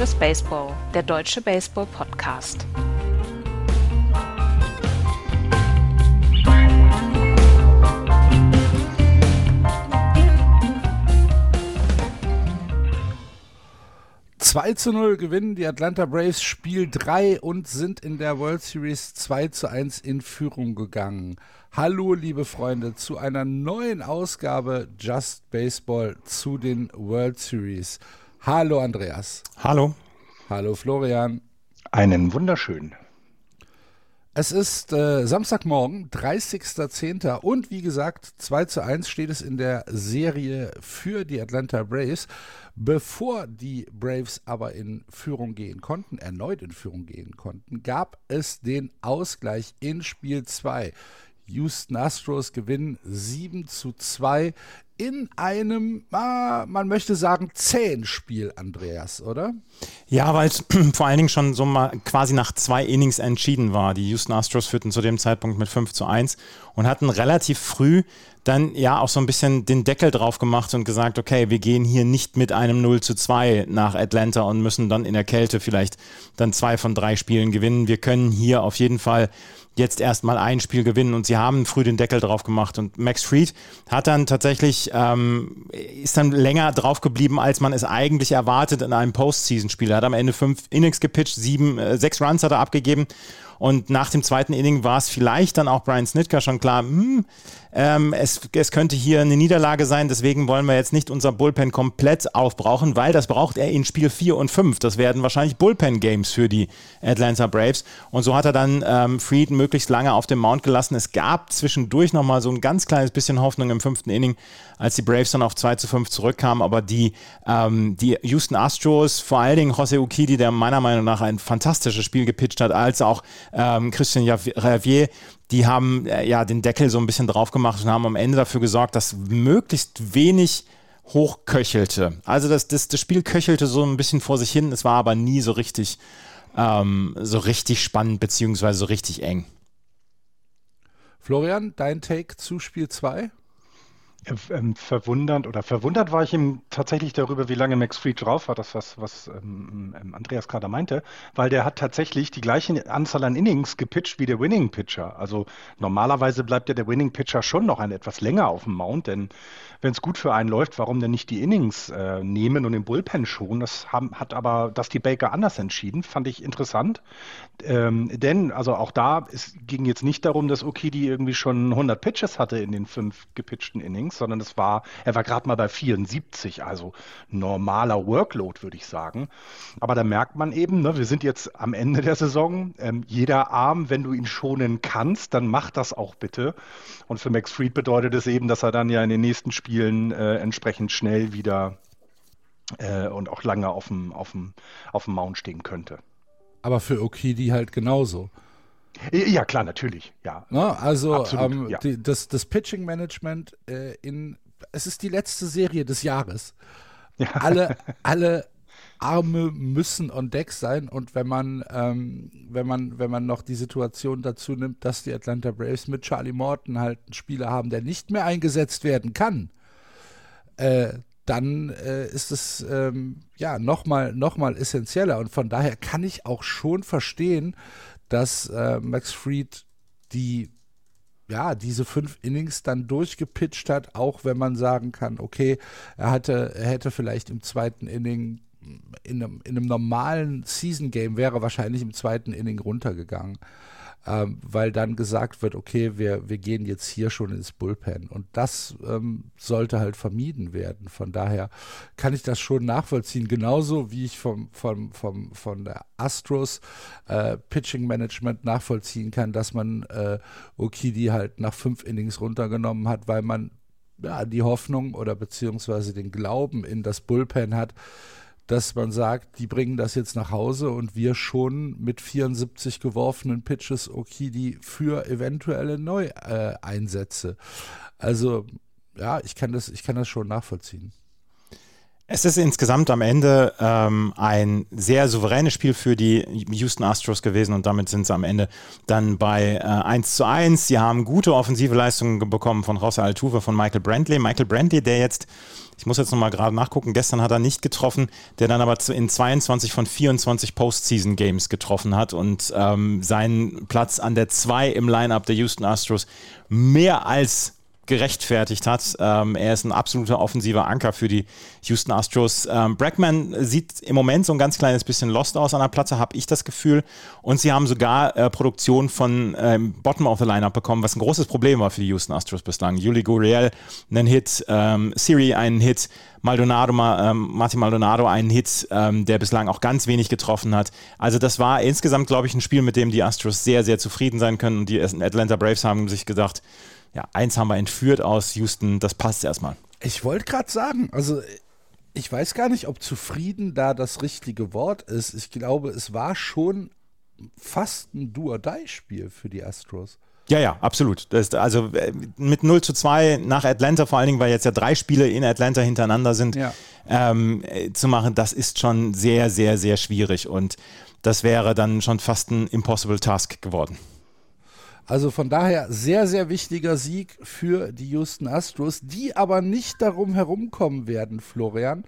Just Baseball, der deutsche Baseball-Podcast. Zwei zu 0 gewinnen die Atlanta Braves Spiel 3 und sind in der World Series 2 zu 1 in Führung gegangen. Hallo, liebe Freunde, zu einer neuen Ausgabe Just Baseball zu den World Series. Hallo, Andreas. Hallo. Hallo, Florian. Einen wunderschönen. Es ist äh, Samstagmorgen, 30.10. und wie gesagt, 2 zu 1 steht es in der Serie für die Atlanta Braves. Bevor die Braves aber in Führung gehen konnten, erneut in Führung gehen konnten, gab es den Ausgleich in Spiel 2. Houston Astros gewinnen 7 zu 2 in einem, ah, man möchte sagen, zähen Spiel, Andreas, oder? Ja, weil es vor allen Dingen schon so mal quasi nach zwei Innings entschieden war. Die Houston Astros führten zu dem Zeitpunkt mit 5 zu 1 und hatten relativ früh dann ja auch so ein bisschen den Deckel drauf gemacht und gesagt, okay, wir gehen hier nicht mit einem 0 zu 2 nach Atlanta und müssen dann in der Kälte vielleicht dann zwei von drei Spielen gewinnen. Wir können hier auf jeden Fall jetzt erstmal ein Spiel gewinnen und sie haben früh den Deckel drauf gemacht und Max Fried hat dann tatsächlich, ähm, ist dann länger drauf geblieben, als man es eigentlich erwartet in einem Postseason-Spiel. Er hat am Ende fünf Innings gepitcht, sieben, äh, sechs Runs hat er abgegeben und nach dem zweiten Inning war es vielleicht dann auch Brian Snitker schon klar, hm, ähm, es, es könnte hier eine Niederlage sein, deswegen wollen wir jetzt nicht unser Bullpen komplett aufbrauchen, weil das braucht er in Spiel 4 und 5. Das werden wahrscheinlich Bullpen-Games für die Atlanta Braves. Und so hat er dann ähm, Fried möglichst lange auf dem Mount gelassen. Es gab zwischendurch nochmal so ein ganz kleines bisschen Hoffnung im fünften Inning, als die Braves dann auf 2 zu 5 zurückkamen. Aber die, ähm, die Houston Astros, vor allen Dingen Jose Ukidi, der meiner Meinung nach ein fantastisches Spiel gepitcht hat, als auch ähm, Christian Javier, die haben äh, ja den Deckel so ein bisschen drauf gemacht und haben am Ende dafür gesorgt, dass möglichst wenig hochköchelte. Also das, das, das Spiel köchelte so ein bisschen vor sich hin, es war aber nie so richtig, ähm, so richtig spannend beziehungsweise so richtig eng. Florian, dein Take zu Spiel 2? Ähm, verwundernd oder verwundert war ich ihm tatsächlich darüber, wie lange Max Fried drauf war, das was, was ähm, ähm, Andreas gerade meinte, weil der hat tatsächlich die gleiche Anzahl an Innings gepitcht wie der Winning Pitcher. Also normalerweise bleibt ja der Winning Pitcher schon noch ein etwas länger auf dem Mount, denn wenn es gut für einen läuft, warum denn nicht die Innings äh, nehmen und den Bullpen schonen? Das haben, hat aber Dusty Baker anders entschieden, fand ich interessant. Ähm, denn, also auch da, es ging jetzt nicht darum, dass Okidi irgendwie schon 100 Pitches hatte in den fünf gepitchten Innings, sondern es war, er war gerade mal bei 74, also normaler Workload, würde ich sagen. Aber da merkt man eben, ne, wir sind jetzt am Ende der Saison. Ähm, jeder Arm, wenn du ihn schonen kannst, dann mach das auch bitte. Und für Max Fried bedeutet es eben, dass er dann ja in den nächsten Spielen Spielen äh, entsprechend schnell wieder äh, und auch lange auf dem, auf, dem, auf dem Mount stehen könnte. Aber für Okidi halt genauso. Ja, klar, natürlich. Ja. Na, also Absolut, ähm, ja. die, das, das Pitching Management äh, in es ist die letzte Serie des Jahres. Ja. Alle, alle Arme müssen on deck sein und wenn man, ähm, wenn man, wenn man noch die Situation dazu nimmt, dass die Atlanta Braves mit Charlie Morton halt einen Spieler haben, der nicht mehr eingesetzt werden kann, äh, dann äh, ist es ähm, ja nochmal noch mal essentieller. Und von daher kann ich auch schon verstehen, dass äh, Max Fried die ja, diese fünf Innings dann durchgepitcht hat, auch wenn man sagen kann, okay, er hatte, er hätte vielleicht im zweiten Inning in einem, in einem normalen Season Game wäre wahrscheinlich im zweiten Inning runtergegangen ähm, weil dann gesagt wird, okay, wir, wir gehen jetzt hier schon ins Bullpen. Und das ähm, sollte halt vermieden werden. Von daher kann ich das schon nachvollziehen. Genauso wie ich vom, vom, vom, von der Astros äh, Pitching Management nachvollziehen kann, dass man äh, Okidi halt nach fünf Innings runtergenommen hat, weil man ja, die Hoffnung oder beziehungsweise den Glauben in das Bullpen hat, dass man sagt, die bringen das jetzt nach Hause und wir schon mit 74 geworfenen Pitches Okidi für eventuelle Neueinsätze. Also ja, ich kann das, ich kann das schon nachvollziehen. Es ist insgesamt am Ende ähm, ein sehr souveränes Spiel für die Houston Astros gewesen und damit sind sie am Ende dann bei äh, 1 zu 1. Sie haben gute offensive Leistungen bekommen von José Altuve, von Michael Brantley. Michael Brantley, der jetzt, ich muss jetzt nochmal gerade nachgucken, gestern hat er nicht getroffen, der dann aber in 22 von 24 Postseason Games getroffen hat und ähm, seinen Platz an der 2 im Lineup der Houston Astros mehr als gerechtfertigt hat. Ähm, er ist ein absoluter offensiver Anker für die Houston Astros. Ähm, Brackman sieht im Moment so ein ganz kleines bisschen lost aus an der Platte, habe ich das Gefühl. Und sie haben sogar äh, Produktion von ähm, Bottom of the Lineup bekommen, was ein großes Problem war für die Houston Astros bislang. Juli Gurriel einen Hit, ähm, Siri einen Hit, Maldonado, ähm, Martin Maldonado einen Hit, ähm, der bislang auch ganz wenig getroffen hat. Also das war insgesamt, glaube ich, ein Spiel, mit dem die Astros sehr, sehr zufrieden sein können. Und die Atlanta Braves haben sich gedacht, ja, eins haben wir entführt aus Houston, das passt erstmal. Ich wollte gerade sagen, also ich weiß gar nicht, ob zufrieden da das richtige Wort ist. Ich glaube, es war schon fast ein Do-or-Die-Spiel für die Astros. Ja, ja, absolut. Das, also äh, mit 0 zu 2 nach Atlanta, vor allen Dingen, weil jetzt ja drei Spiele in Atlanta hintereinander sind, ja. ähm, äh, zu machen, das ist schon sehr, sehr, sehr schwierig. Und das wäre dann schon fast ein Impossible Task geworden. Also von daher sehr, sehr wichtiger Sieg für die Houston Astros, die aber nicht darum herumkommen werden, Florian,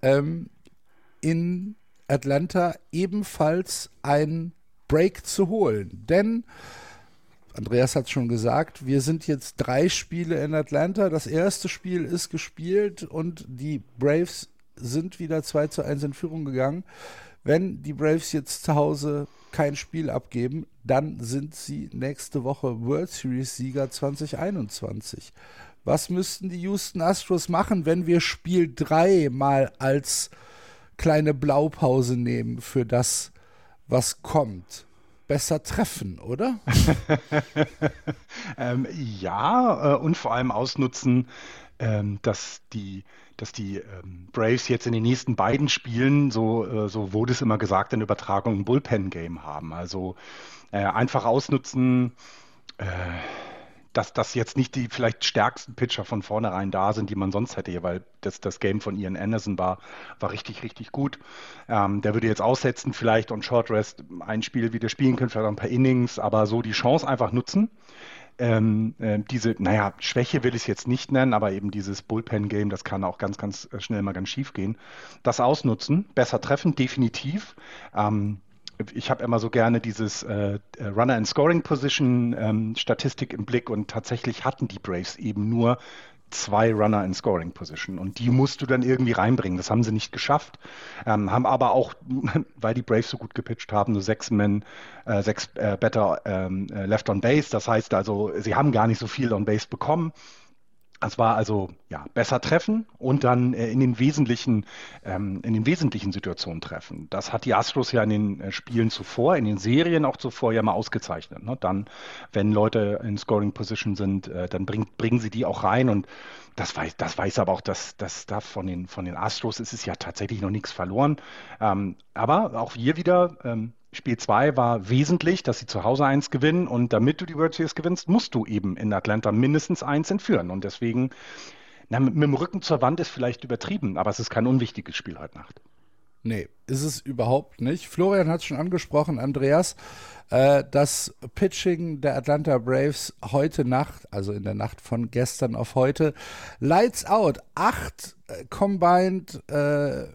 ähm, in Atlanta ebenfalls ein Break zu holen. Denn, Andreas hat es schon gesagt, wir sind jetzt drei Spiele in Atlanta. Das erste Spiel ist gespielt und die Braves sind wieder 2 zu 1 in Führung gegangen. Wenn die Braves jetzt zu Hause kein Spiel abgeben, dann sind sie nächste Woche World Series Sieger 2021. Was müssten die Houston Astros machen, wenn wir Spiel 3 mal als kleine Blaupause nehmen für das, was kommt? Besser treffen, oder? ähm, ja, äh, und vor allem ausnutzen, ähm, dass die dass die ähm, Braves jetzt in den nächsten beiden Spielen, so, äh, so wurde es immer gesagt in Übertragung, ein Bullpen-Game haben. Also äh, einfach ausnutzen, äh, dass das jetzt nicht die vielleicht stärksten Pitcher von vornherein da sind, die man sonst hätte, weil das, das Game von Ian Anderson war, war richtig, richtig gut. Ähm, der würde jetzt aussetzen vielleicht und Short Rest ein Spiel wieder spielen können, vielleicht ein paar Innings, aber so die Chance einfach nutzen ähm, äh, diese, naja, Schwäche will ich es jetzt nicht nennen, aber eben dieses Bullpen-Game, das kann auch ganz, ganz äh, schnell mal ganz schief gehen. Das ausnutzen, besser treffen, definitiv. Ähm, ich habe immer so gerne dieses äh, äh Runner and Scoring Position ähm, Statistik im Blick und tatsächlich hatten die Braves eben nur zwei Runner in Scoring Position und die musst du dann irgendwie reinbringen. Das haben sie nicht geschafft, ähm, haben aber auch, weil die Braves so gut gepitcht haben, nur sechs Men, äh, sechs äh, Better ähm, äh, Left on Base. Das heißt also, sie haben gar nicht so viel on Base bekommen. Es war also ja besser treffen und dann äh, in den wesentlichen ähm, in den wesentlichen Situationen treffen. Das hat die Astros ja in den äh, Spielen zuvor, in den Serien auch zuvor ja mal ausgezeichnet. Ne? Dann, wenn Leute in Scoring Position sind, äh, dann bring, bringen sie die auch rein und das weiß, das weiß aber auch, dass das da von den von den Astros ist es ja tatsächlich noch nichts verloren. Ähm, aber auch hier wieder ähm, Spiel 2 war wesentlich, dass sie zu Hause eins gewinnen und damit du die World Series gewinnst, musst du eben in Atlanta mindestens eins entführen und deswegen, na, mit, mit dem Rücken zur Wand ist vielleicht übertrieben, aber es ist kein unwichtiges Spiel heute Nacht. Nee, ist es überhaupt nicht. Florian hat es schon angesprochen, Andreas. Äh, das Pitching der Atlanta Braves heute Nacht, also in der Nacht von gestern auf heute, Lights Out. Acht äh, Combined äh,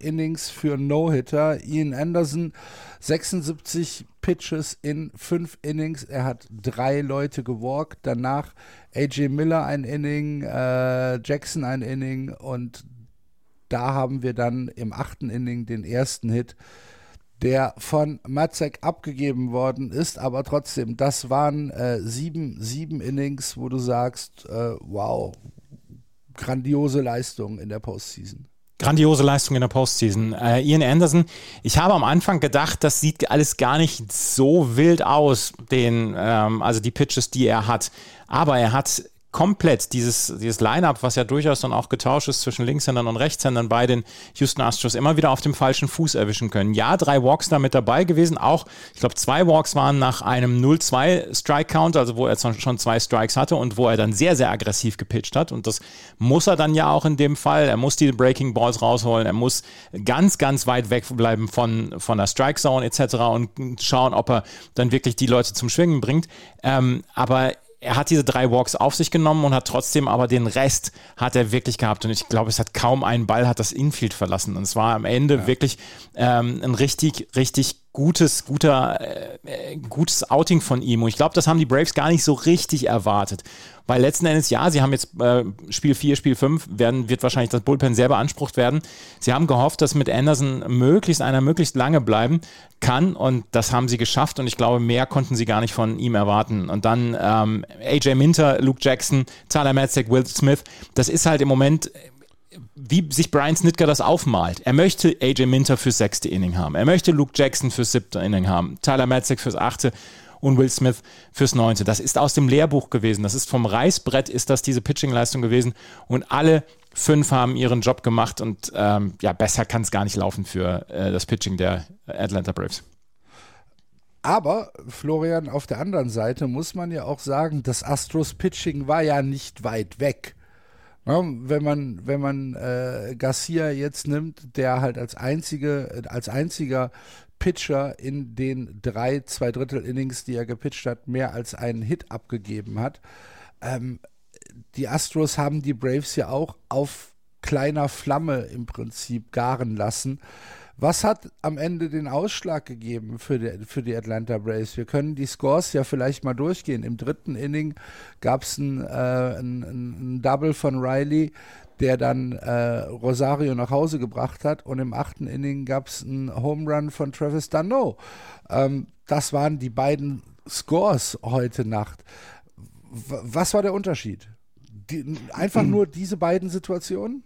Innings für No-Hitter. Ian Anderson 76 Pitches in fünf Innings. Er hat drei Leute gewalkt. Danach AJ Miller ein Inning, äh, Jackson ein Inning und da haben wir dann im achten Inning den ersten Hit, der von Matzek abgegeben worden ist. Aber trotzdem, das waren äh, sieben, sieben Innings, wo du sagst, äh, wow, grandiose Leistung in der Postseason. Grandiose Leistung in der Postseason. Äh, Ian Anderson, ich habe am Anfang gedacht, das sieht alles gar nicht so wild aus, den, ähm, also die Pitches, die er hat. Aber er hat komplett dieses, dieses Line-Up, was ja durchaus dann auch getauscht ist zwischen Linkshändern und Rechtshändern bei den Houston Astros, immer wieder auf dem falschen Fuß erwischen können. Ja, drei Walks da mit dabei gewesen, auch, ich glaube, zwei Walks waren nach einem 0-2 Strike-Count, also wo er schon zwei Strikes hatte und wo er dann sehr, sehr aggressiv gepitcht hat. Und das muss er dann ja auch in dem Fall. Er muss die Breaking Balls rausholen, er muss ganz, ganz weit wegbleiben von, von der Strike-Zone etc. und schauen, ob er dann wirklich die Leute zum Schwingen bringt. Ähm, aber er hat diese drei Walks auf sich genommen und hat trotzdem aber den Rest hat er wirklich gehabt. Und ich glaube, es hat kaum einen Ball hat das Infield verlassen. Und es war am Ende ja. wirklich ähm, ein richtig, richtig gutes, guter, äh, gutes Outing von ihm. Und ich glaube, das haben die Braves gar nicht so richtig erwartet. Weil letzten Endes, ja, sie haben jetzt äh, Spiel 4, Spiel 5, werden, wird wahrscheinlich das Bullpen sehr beansprucht werden. Sie haben gehofft, dass mit Anderson möglichst einer möglichst lange bleiben kann und das haben sie geschafft und ich glaube, mehr konnten sie gar nicht von ihm erwarten. Und dann ähm, AJ Minter, Luke Jackson, Tyler Matzek, Will Smith, das ist halt im Moment wie sich Brian Snitker das aufmalt. Er möchte AJ Minter fürs sechste Inning haben. Er möchte Luke Jackson fürs siebte Inning haben. Tyler Matzek fürs achte und Will Smith fürs neunte. Das ist aus dem Lehrbuch gewesen. Das ist vom Reißbrett ist das diese Pitching-Leistung gewesen. Und alle fünf haben ihren Job gemacht und ähm, ja, besser kann es gar nicht laufen für äh, das Pitching der Atlanta Braves. Aber, Florian, auf der anderen Seite muss man ja auch sagen, das Astros Pitching war ja nicht weit weg. Wenn man, wenn man äh, Garcia jetzt nimmt, der halt als einzige, als einziger Pitcher in den drei, zwei Drittel Innings, die er gepitcht hat, mehr als einen Hit abgegeben hat. Ähm, die Astros haben die Braves ja auch auf kleiner Flamme im Prinzip garen lassen. Was hat am Ende den Ausschlag gegeben für die, für die Atlanta Braves? Wir können die Scores ja vielleicht mal durchgehen. Im dritten Inning gab es ein, äh, ein, ein, Double von Riley, der dann äh, Rosario nach Hause gebracht hat. Und im achten Inning gab es einen Home Run von Travis Dano. Ähm, das waren die beiden Scores heute Nacht. W was war der Unterschied? Die, einfach nur diese beiden Situationen?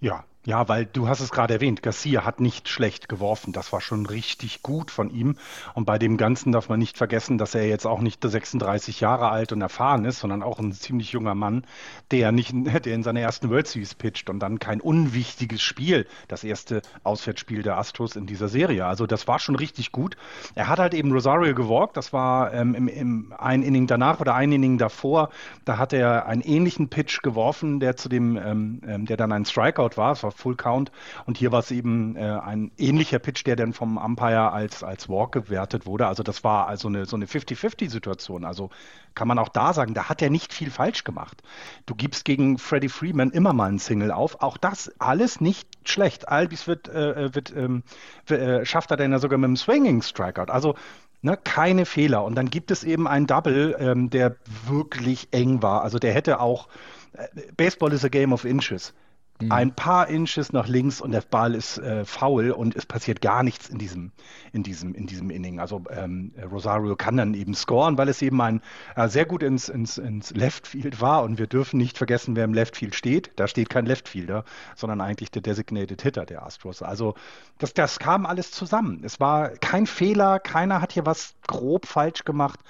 Ja, ja, weil du hast es gerade erwähnt, Garcia hat nicht schlecht geworfen. Das war schon richtig gut von ihm. Und bei dem Ganzen darf man nicht vergessen, dass er jetzt auch nicht 36 Jahre alt und erfahren ist, sondern auch ein ziemlich junger Mann, der nicht, der in seiner ersten World Series pitcht und dann kein unwichtiges Spiel, das erste Auswärtsspiel der Astros in dieser Serie. Also das war schon richtig gut. Er hat halt eben Rosario gewalkt. Das war ähm, im, im ein Inning danach oder ein Inning davor. Da hat er einen ähnlichen Pitch geworfen, der zu dem, ähm, ähm der dann ein Strikeout war. Es war Full Count. Und hier war es eben äh, ein ähnlicher Pitch, der dann vom Umpire als, als Walk gewertet wurde. Also das war also eine, so eine 50-50-Situation. Also kann man auch da sagen, da hat er nicht viel falsch gemacht. Du gibst gegen Freddie Freeman immer mal einen Single auf. Auch das alles nicht schlecht. Albis wird, äh, wird, ähm, äh, schafft er dann ja sogar mit einem Swinging Strikeout. Also Ne, keine Fehler. Und dann gibt es eben einen Double, ähm, der wirklich eng war. Also der hätte auch, äh, Baseball is a game of inches. Mhm. Ein paar Inches nach links und der Ball ist äh, faul und es passiert gar nichts in diesem, in diesem, in diesem Inning. Also ähm, Rosario kann dann eben scoren, weil es eben ein äh, sehr gut ins, ins, ins Left Field war und wir dürfen nicht vergessen, wer im Left Field steht. Da steht kein Left Fielder, sondern eigentlich der Designated Hitter der Astros. Also das, das kam alles zusammen. Es war kein Fehler, keiner hat hier was grob falsch gemacht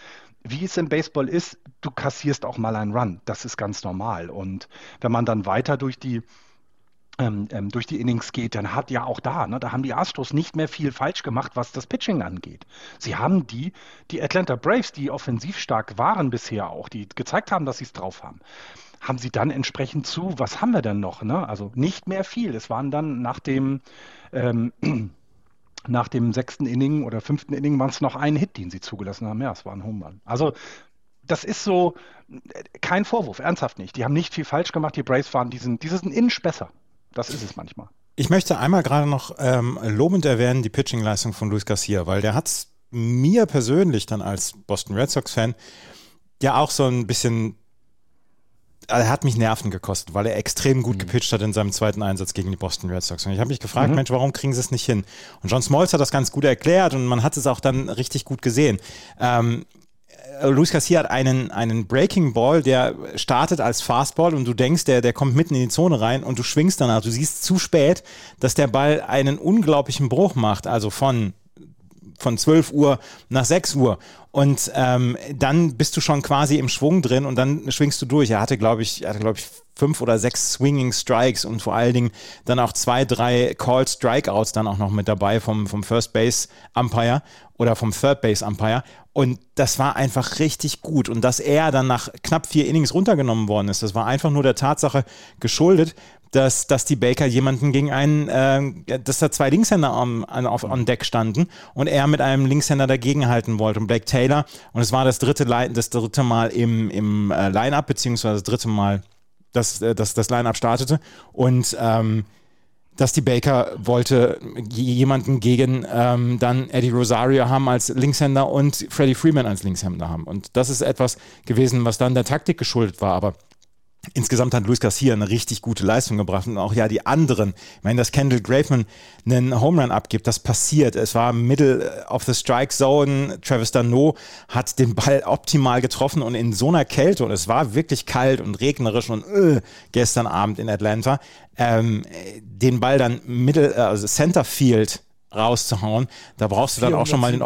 wie es im Baseball ist, du kassierst auch mal einen Run. Das ist ganz normal. Und wenn man dann weiter durch die ähm, ähm, durch die Innings geht, dann hat ja auch da, ne, da haben die Astros nicht mehr viel falsch gemacht, was das Pitching angeht. Sie haben die, die Atlanta Braves, die offensiv stark waren bisher auch, die gezeigt haben, dass sie es drauf haben, haben sie dann entsprechend zu, was haben wir denn noch? Ne? Also nicht mehr viel. Es waren dann nach dem ähm, nach dem sechsten Inning oder fünften Inning waren es noch ein Hit, den sie zugelassen haben. Ja, es war ein Home Run. Also das ist so kein Vorwurf, ernsthaft nicht. Die haben nicht viel falsch gemacht. Die Braves waren diesen, diesen Inch besser. Das ist es manchmal. Ich möchte einmal gerade noch ähm, lobend erwähnen die Pitching-Leistung von Luis Garcia, weil der hat mir persönlich dann als Boston Red Sox-Fan ja auch so ein bisschen also er hat mich Nerven gekostet, weil er extrem gut mhm. gepitcht hat in seinem zweiten Einsatz gegen die Boston Red Sox. Und ich habe mich gefragt, mhm. Mensch, warum kriegen sie es nicht hin? Und John Smoltz hat das ganz gut erklärt und man hat es auch dann richtig gut gesehen. Ähm, äh, Luis Garcia hat einen, einen Breaking Ball, der startet als Fastball und du denkst, der, der kommt mitten in die Zone rein und du schwingst danach. Du siehst zu spät, dass der Ball einen unglaublichen Bruch macht, also von von 12 Uhr nach 6 Uhr. Und ähm, dann bist du schon quasi im Schwung drin und dann schwingst du durch. Er hatte, glaube ich, er hatte, glaube ich, fünf oder sechs Swinging Strikes und vor allen Dingen dann auch zwei, drei Called Strikeouts dann auch noch mit dabei vom, vom First Base Umpire oder vom Third Base Umpire. Und das war einfach richtig gut. Und dass er dann nach knapp vier Innings runtergenommen worden ist, das war einfach nur der Tatsache geschuldet, dass, dass die Baker jemanden gegen einen, äh, dass da zwei Linkshänder am, auf, on Deck standen und er mit einem Linkshänder dagegenhalten wollte. Und Blake Taylor, und es war das dritte, das dritte Mal im, im äh, Line-Up, beziehungsweise das dritte Mal, dass, äh, dass das Line-Up startete. Und ähm, dass die Baker wollte jemanden gegen ähm, dann Eddie Rosario haben als Linkshänder und Freddie Freeman als Linkshänder haben. Und das ist etwas gewesen, was dann der Taktik geschuldet war. Aber Insgesamt hat Luis Garcia eine richtig gute Leistung gebracht und auch ja die anderen. Ich meine, dass Kendall Graveman einen Home Run abgibt, das passiert. Es war Middle of the Strike Zone. Travis Dano hat den Ball optimal getroffen und in so einer Kälte und es war wirklich kalt und regnerisch und äh, gestern Abend in Atlanta, ähm, den Ball dann Middle, äh, also Center Field rauszuhauen, da brauchst du dann auch schon mal den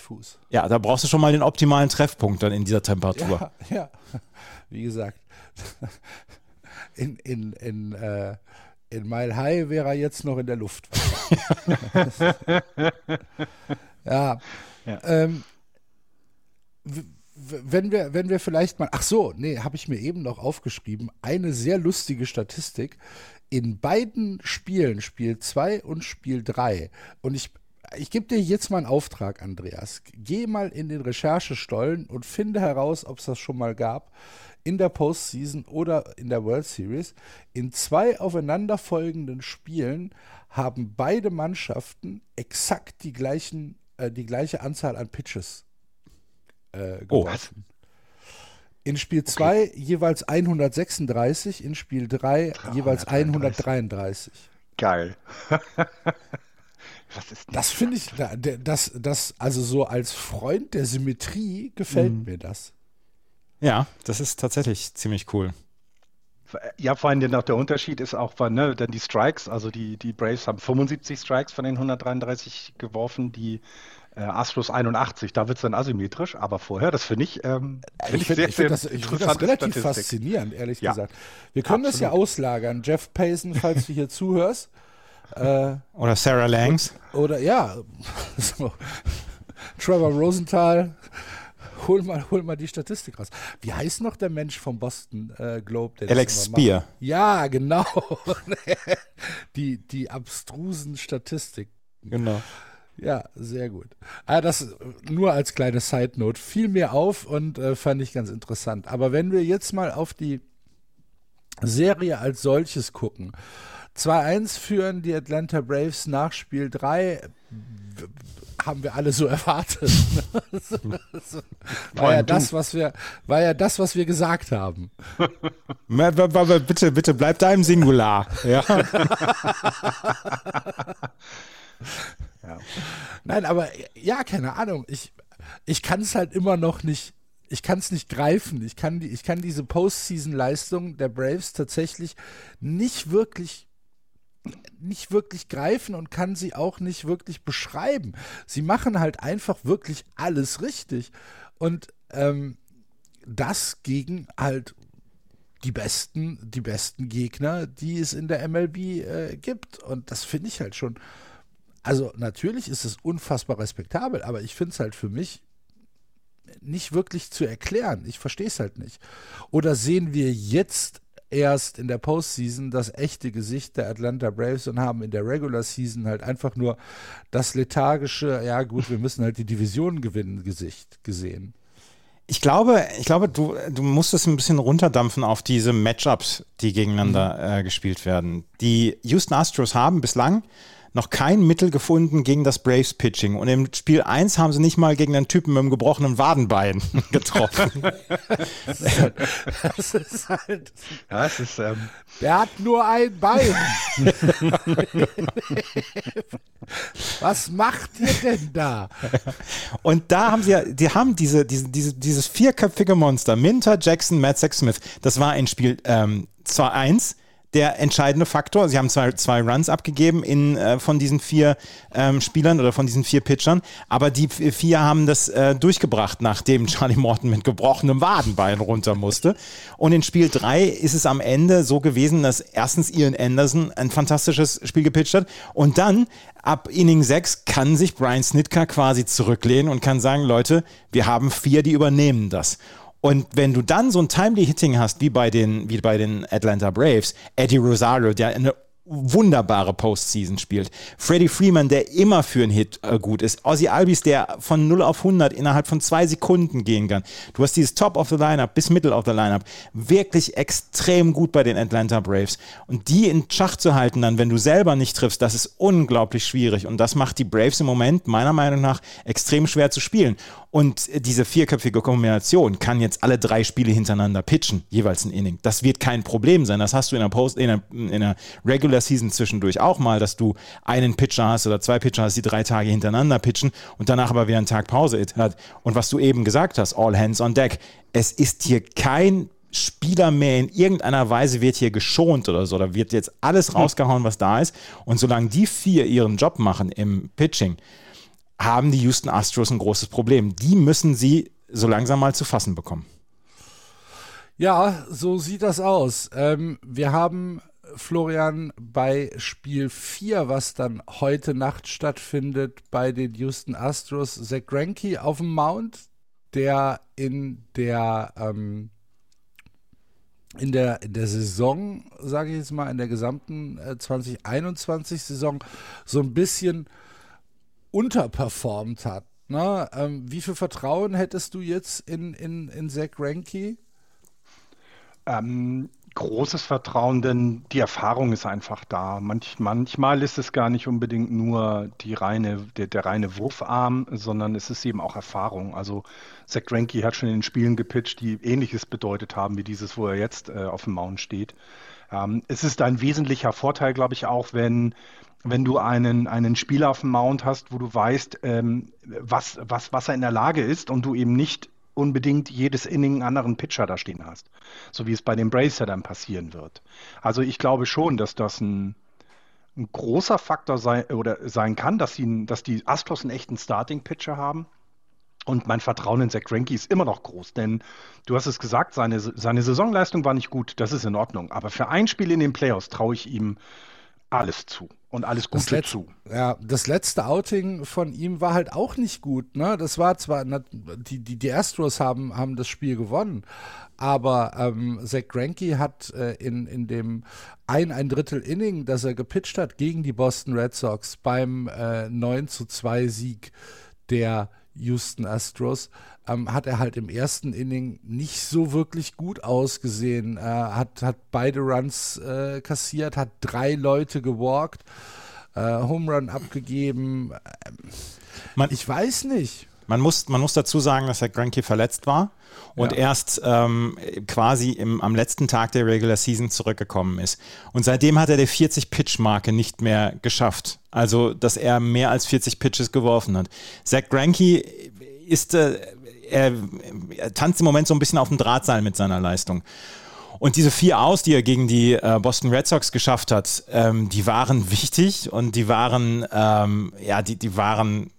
Fuß. Ja, da brauchst du schon mal den optimalen Treffpunkt dann in dieser Temperatur. Ja, ja. wie gesagt, in, in, in, äh, in Mile High wäre er jetzt noch in der Luft. ja. ja. Ähm, wenn wir, wenn wir vielleicht mal, ach so, nee, habe ich mir eben noch aufgeschrieben, eine sehr lustige Statistik. In beiden Spielen, Spiel 2 und Spiel 3, und ich, ich gebe dir jetzt mal einen Auftrag, Andreas. Geh mal in den Recherchestollen und finde heraus, ob es das schon mal gab in der Postseason oder in der World Series. In zwei aufeinanderfolgenden Spielen haben beide Mannschaften exakt die, gleichen, äh, die gleiche Anzahl an Pitches äh, geworfen. Oh, in Spiel 2 okay. jeweils 136, in Spiel 3 jeweils 133. Geil. Was ist das? finde ich, das, das, also so als Freund der Symmetrie gefällt mhm. mir das. Ja, das ist tatsächlich ziemlich cool. Ja, vor allem denn auch der Unterschied ist auch, weil, ne, dann die Strikes, also die, die Braves haben 75 Strikes von den 133 geworfen, die äh, Astros 81, da wird es dann asymmetrisch, aber vorher, das finde ich, ähm, find ich, find, ich finde das, find das relativ Statistik. faszinierend, ehrlich ja. gesagt. Wir können Absolut. das ja auslagern. Jeff Payson, falls du hier zuhörst. Äh, oder Sarah Langs. Oder ja, so. Trevor Rosenthal hol mal, hol mal die Statistik raus. Wie heißt noch der Mensch vom Boston äh, Globe? Alex Spear. Ja, genau. die, die abstrusen Statistiken. Genau. Ja, sehr gut. Ah, das nur als kleine Side Note fiel mir auf und äh, fand ich ganz interessant. Aber wenn wir jetzt mal auf die Serie als solches gucken. 2-1 führen die Atlanta Braves nach Spiel 3 haben wir alle so erwartet. war ja das, was wir, war ja das, was wir gesagt haben. bitte, bitte, bleib da im Singular. Ja. ja. Nein, aber ja, keine Ahnung. Ich, ich kann es halt immer noch nicht. Ich kann es nicht greifen. Ich kann, die, ich kann diese Postseason-Leistung der Braves tatsächlich nicht wirklich nicht wirklich greifen und kann sie auch nicht wirklich beschreiben. Sie machen halt einfach wirklich alles richtig. Und ähm, das gegen halt die besten, die besten Gegner, die es in der MLB äh, gibt. Und das finde ich halt schon. Also natürlich ist es unfassbar respektabel, aber ich finde es halt für mich nicht wirklich zu erklären. Ich verstehe es halt nicht. Oder sehen wir jetzt erst in der Postseason das echte Gesicht der Atlanta Braves und haben in der Regular Season halt einfach nur das lethargische, ja gut, wir müssen halt die Division gewinnen, Gesicht gesehen. Ich glaube, ich glaube, du, du musst es ein bisschen runterdampfen auf diese Matchups, die gegeneinander mhm. äh, gespielt werden. Die Houston Astros haben bislang noch kein Mittel gefunden gegen das Braves Pitching. Und im Spiel 1 haben sie nicht mal gegen einen Typen mit einem gebrochenen Wadenbein getroffen. das ist halt. Das ist halt ja, es ist, ähm, der hat nur ein Bein. Was macht ihr denn da? Und da haben sie ja, die haben diese, diese, diese, dieses vierköpfige Monster, Minter, Jackson, Matt Smith, das war in Spiel ähm, 2-1 der entscheidende Faktor. Sie haben zwei, zwei Runs abgegeben in, äh, von diesen vier ähm, Spielern oder von diesen vier Pitchern, aber die vier haben das äh, durchgebracht, nachdem Charlie Morton mit gebrochenem Wadenbein runter musste. Und in Spiel 3 ist es am Ende so gewesen, dass erstens Ian Anderson ein fantastisches Spiel gepitcht hat und dann ab Inning 6 kann sich Brian Snitka quasi zurücklehnen und kann sagen, Leute, wir haben vier, die übernehmen das. Und wenn du dann so ein Timely Hitting hast, wie bei den, wie bei den Atlanta Braves, Eddie Rosario, der eine wunderbare Postseason spielt. Freddie Freeman, der immer für einen Hit äh, gut ist. Ozzy Albis, der von 0 auf 100 innerhalb von zwei Sekunden gehen kann. Du hast dieses Top of the Lineup bis Middle of the Lineup wirklich extrem gut bei den Atlanta Braves. Und die in Schach zu halten dann, wenn du selber nicht triffst, das ist unglaublich schwierig. Und das macht die Braves im Moment meiner Meinung nach extrem schwer zu spielen. Und diese vierköpfige Kombination kann jetzt alle drei Spiele hintereinander pitchen, jeweils ein Inning. Das wird kein Problem sein. Das hast du in der Post, in der, in der Regular Season zwischendurch auch mal, dass du einen Pitcher hast oder zwei Pitcher hast, die drei Tage hintereinander pitchen und danach aber wieder einen Tag Pause hat. Und was du eben gesagt hast, all hands on deck. Es ist hier kein Spieler mehr in irgendeiner Weise wird hier geschont oder so. Da wird jetzt alles hm. rausgehauen, was da ist. Und solange die vier ihren Job machen im Pitching, haben die Houston Astros ein großes Problem. Die müssen sie so langsam mal zu fassen bekommen. Ja, so sieht das aus. Ähm, wir haben Florian bei Spiel 4, was dann heute Nacht stattfindet bei den Houston Astros, Zach Greinke auf dem Mount, der in der ähm, in der, in der Saison, sage ich jetzt mal, in der gesamten äh, 2021-Saison so ein bisschen unterperformt hat. Ne? Ähm, wie viel Vertrauen hättest du jetzt in, in, in Zach Ranke? Ähm, großes Vertrauen, denn die Erfahrung ist einfach da. Manch, manchmal ist es gar nicht unbedingt nur die reine, der, der reine Wurfarm, sondern es ist eben auch Erfahrung. Also Zach Greinke hat schon in Spielen gepitcht, die ähnliches bedeutet haben wie dieses, wo er jetzt äh, auf dem Mount steht. Ähm, es ist ein wesentlicher Vorteil, glaube ich, auch, wenn wenn du einen, einen Spieler auf dem Mount hast, wo du weißt, ähm, was, was, was er in der Lage ist und du eben nicht unbedingt jedes Inning einen anderen Pitcher da stehen hast. So wie es bei dem Bracer dann passieren wird. Also ich glaube schon, dass das ein, ein großer Faktor sein, oder sein kann, dass, sie, dass die Astros einen echten Starting-Pitcher haben. Und mein Vertrauen in Zach Greinke ist immer noch groß, denn du hast es gesagt, seine, seine Saisonleistung war nicht gut, das ist in Ordnung. Aber für ein Spiel in den Playoffs traue ich ihm alles zu und alles Gute Letz-, zu. Ja, das letzte Outing von ihm war halt auch nicht gut. Ne? Das war zwar, die, die, die Astros haben, haben das Spiel gewonnen, aber ähm, Zach Greinke hat äh, in, in dem ein, ein Drittel Inning, das er gepitcht hat gegen die Boston Red Sox beim äh, 9 zu 2 Sieg der Houston Astros, ähm, hat er halt im ersten Inning nicht so wirklich gut ausgesehen. Äh, hat, hat beide Runs äh, kassiert, hat drei Leute gewalkt, äh, Home Run abgegeben. Ähm, man, ich weiß nicht. Man muss, man muss dazu sagen, dass Herr Granke verletzt war und ja. erst ähm, quasi im, am letzten Tag der Regular Season zurückgekommen ist. Und seitdem hat er die 40-Pitch-Marke nicht mehr geschafft. Also, dass er mehr als 40 Pitches geworfen hat. Zach Granke ist, äh, er, er tanzt im Moment so ein bisschen auf dem Drahtseil mit seiner Leistung. Und diese vier Aus, die er gegen die äh, Boston Red Sox geschafft hat, ähm, die waren wichtig und die waren, ähm, ja, die, die waren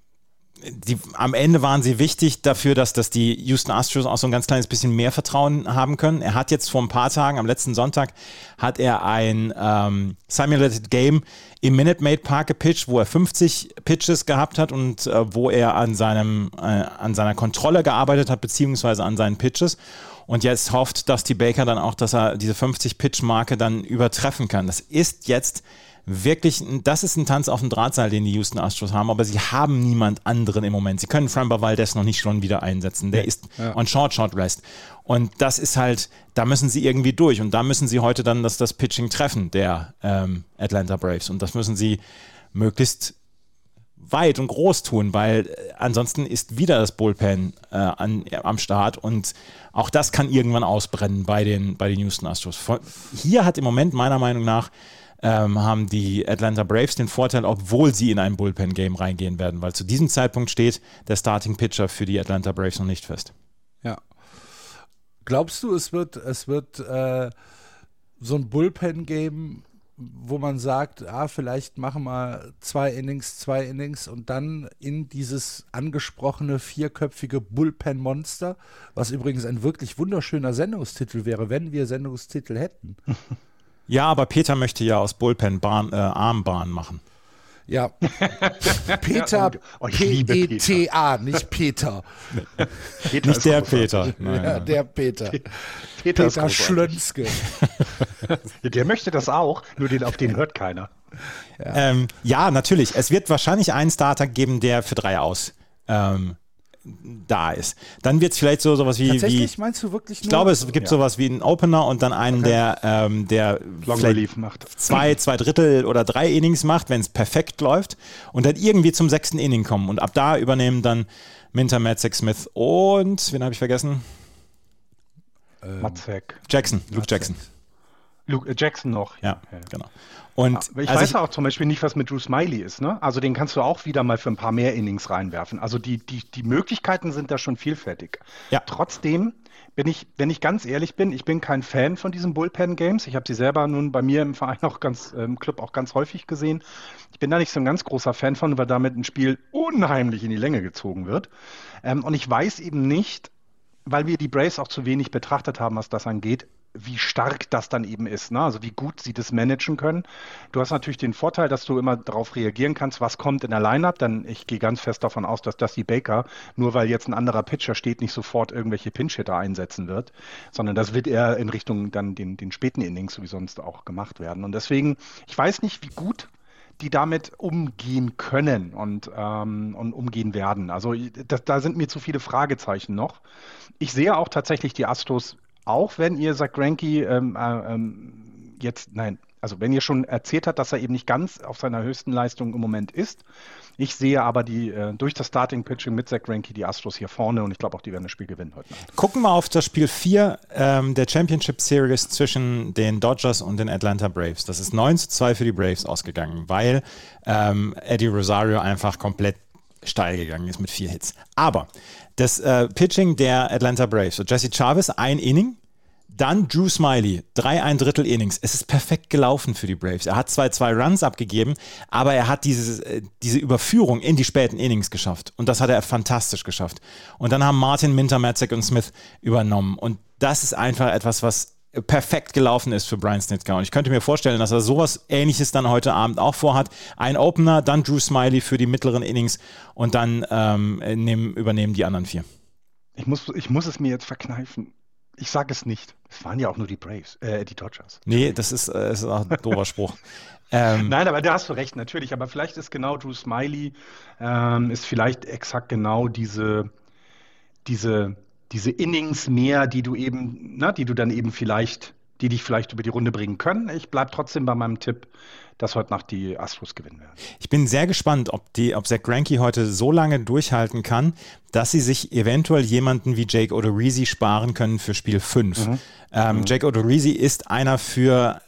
die, am Ende waren sie wichtig dafür, dass, dass die Houston Astros auch so ein ganz kleines bisschen mehr Vertrauen haben können. Er hat jetzt vor ein paar Tagen, am letzten Sonntag, hat er ein ähm, Simulated Game im Minute Maid Park gepitcht, wo er 50 Pitches gehabt hat und äh, wo er an, seinem, äh, an seiner Kontrolle gearbeitet hat, beziehungsweise an seinen Pitches. Und jetzt hofft Dusty Baker dann auch, dass er diese 50-Pitch-Marke dann übertreffen kann. Das ist jetzt wirklich, das ist ein Tanz auf dem Drahtseil, den die Houston Astros haben, aber sie haben niemand anderen im Moment. Sie können Framber Valdez noch nicht schon wieder einsetzen. Der ist ja. on Short Short Rest. Und das ist halt, da müssen sie irgendwie durch. Und da müssen sie heute dann das, das Pitching treffen, der ähm, Atlanta Braves. Und das müssen sie möglichst weit und groß tun, weil äh, ansonsten ist wieder das Bullpen äh, an, am Start und auch das kann irgendwann ausbrennen bei den, bei den Houston Astros. Von, hier hat im Moment meiner Meinung nach ähm, haben die Atlanta Braves den Vorteil, obwohl sie in ein Bullpen-Game reingehen werden, weil zu diesem Zeitpunkt steht der Starting Pitcher für die Atlanta Braves noch nicht fest. Ja. Glaubst du, es wird, es wird äh, so ein Bullpen-Game, wo man sagt, ah, vielleicht machen wir zwei Innings, zwei Innings und dann in dieses angesprochene vierköpfige Bullpen-Monster, was übrigens ein wirklich wunderschöner Sendungstitel wäre, wenn wir Sendungstitel hätten. Ja, aber Peter möchte ja aus Bullpen Bahn, äh, Armbahn machen. Ja. Peter, oh, P-E-T-A, nicht Peter. Peter nicht der Peter. Nein, ja, der Peter. Peter, Peter Schlönske. der möchte das auch, nur den, auf den hört keiner. Ja. Ähm, ja, natürlich. Es wird wahrscheinlich einen Starter geben, der für drei aus ähm, da ist. Dann wird es vielleicht so sowas wie. Tatsächlich wie, meinst du wirklich nur? Ich glaube, es gibt ja. sowas wie einen Opener und dann einen, okay. der, ähm, der vielleicht macht. zwei, zwei Drittel oder drei Innings macht, wenn es perfekt läuft und dann irgendwie zum sechsten Inning kommen. Und ab da übernehmen dann Minter, Matzek, Smith und, wen habe ich vergessen? Ähm, Matzek. Jackson, Luke Jackson. Luke äh, Jackson noch. Ja, ja. genau. Und ich also weiß ich, auch zum Beispiel nicht, was mit Drew Smiley ist. Ne? Also den kannst du auch wieder mal für ein paar mehr Innings reinwerfen. Also die, die, die Möglichkeiten sind da schon vielfältig. Ja. Trotzdem bin ich, wenn ich ganz ehrlich bin, ich bin kein Fan von diesen Bullpen-Games. Ich habe sie selber nun bei mir im Verein auch ganz, im Club auch ganz häufig gesehen. Ich bin da nicht so ein ganz großer Fan von, weil damit ein Spiel unheimlich in die Länge gezogen wird. Ähm, und ich weiß eben nicht, weil wir die Braves auch zu wenig betrachtet haben, was das angeht, wie stark das dann eben ist, ne? also wie gut sie das managen können. Du hast natürlich den Vorteil, dass du immer darauf reagieren kannst, was kommt in der Lineup. Dann ich gehe ganz fest davon aus, dass Dusty Baker, nur weil jetzt ein anderer Pitcher steht, nicht sofort irgendwelche Pinch-Hitter einsetzen wird, sondern das wird eher in Richtung dann den, den späten Innings wie sonst auch gemacht werden. Und deswegen, ich weiß nicht, wie gut die damit umgehen können und, ähm, und umgehen werden. Also das, da sind mir zu viele Fragezeichen noch. Ich sehe auch tatsächlich die Astros auch wenn ihr Zach Greinke ähm, äh, ähm, jetzt, nein, also wenn ihr schon erzählt habt, dass er eben nicht ganz auf seiner höchsten Leistung im Moment ist. Ich sehe aber die äh, durch das Starting Pitching mit Zach Greinke die Astros hier vorne und ich glaube auch, die werden das Spiel gewinnen heute Nacht. Gucken wir auf das Spiel 4 ähm, der Championship Series zwischen den Dodgers und den Atlanta Braves. Das ist 9 zu 2 für die Braves ausgegangen, weil ähm, Eddie Rosario einfach komplett steil gegangen ist mit vier Hits. Aber das äh, Pitching der Atlanta Braves, so Jesse Chavez, ein Inning, dann Drew Smiley, drei ein Drittel Innings. Es ist perfekt gelaufen für die Braves. Er hat zwei, zwei Runs abgegeben, aber er hat diese, äh, diese Überführung in die späten Innings geschafft. Und das hat er fantastisch geschafft. Und dann haben Martin, Minter, Matzek und Smith übernommen. Und das ist einfach etwas, was perfekt gelaufen ist für Brian Snitker. Und ich könnte mir vorstellen, dass er sowas ähnliches dann heute Abend auch vorhat. Ein Opener, dann Drew Smiley für die mittleren Innings und dann ähm, nehmen, übernehmen die anderen vier. Ich muss, ich muss es mir jetzt verkneifen. Ich sage es nicht. Es waren ja auch nur die Braves, äh, die Dodgers. Nee, das ist, äh, ist auch ein doofer Spruch. Ähm, Nein, aber da hast du recht, natürlich. Aber vielleicht ist genau Drew Smiley, ähm, ist vielleicht exakt genau diese, diese diese Innings mehr, die du eben, na, die du dann eben vielleicht, die dich vielleicht über die Runde bringen können. Ich bleibe trotzdem bei meinem Tipp, dass heute Nacht die Astros gewinnen werden. Ich bin sehr gespannt, ob, die, ob Zach Greinke heute so lange durchhalten kann, dass sie sich eventuell jemanden wie Jake Odorizzi sparen können für Spiel 5. Mhm. Ähm, mhm. Jake Odorizzi ist einer für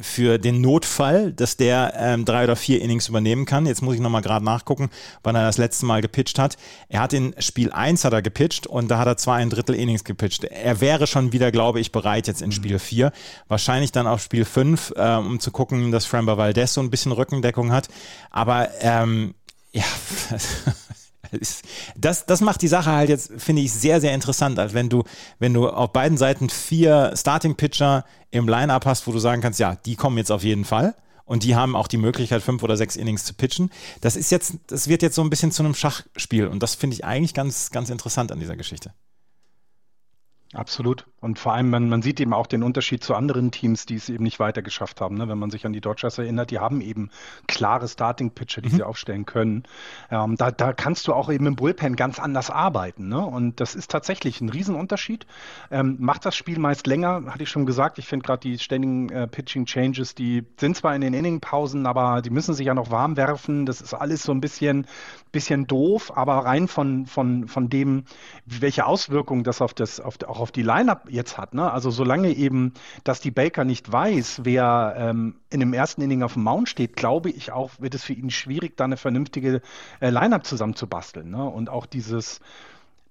für den Notfall, dass der ähm, drei oder vier Innings übernehmen kann. Jetzt muss ich nochmal gerade nachgucken, wann er das letzte Mal gepitcht hat. Er hat in Spiel 1 hat er gepitcht und da hat er zwei ein Drittel Innings gepitcht. Er wäre schon wieder, glaube ich, bereit jetzt in mhm. Spiel 4. Wahrscheinlich dann auf Spiel 5, äh, um zu gucken, dass Framber Valdez so ein bisschen Rückendeckung hat. Aber ähm, ja, das, das macht die Sache halt jetzt, finde ich, sehr, sehr interessant, als wenn du, wenn du auf beiden Seiten vier Starting-Pitcher im Line-Up hast, wo du sagen kannst, ja, die kommen jetzt auf jeden Fall. Und die haben auch die Möglichkeit, fünf oder sechs Innings zu pitchen. Das ist jetzt, das wird jetzt so ein bisschen zu einem Schachspiel. Und das finde ich eigentlich ganz, ganz interessant an dieser Geschichte. Absolut. Und vor allem, man, man sieht eben auch den Unterschied zu anderen Teams, die es eben nicht weiter geschafft haben. Ne? Wenn man sich an die Dodgers erinnert, die haben eben klare Starting-Pitcher, die mhm. sie aufstellen können. Ähm, da, da kannst du auch eben im Bullpen ganz anders arbeiten. Ne? Und das ist tatsächlich ein Riesenunterschied. Ähm, macht das Spiel meist länger, hatte ich schon gesagt. Ich finde gerade die ständigen äh, Pitching-Changes, die sind zwar in den Inning-Pausen, aber die müssen sich ja noch warm werfen. Das ist alles so ein bisschen, bisschen doof, aber rein von, von, von dem, welche Auswirkungen das auf das, auf, auch auf die Line-Up jetzt hat. Ne? Also solange eben, dass die Baker nicht weiß, wer ähm, in dem ersten Inning auf dem Mount steht, glaube ich auch, wird es für ihn schwierig, da eine vernünftige äh, Line-Up zusammenzubasteln. Ne? Und auch dieses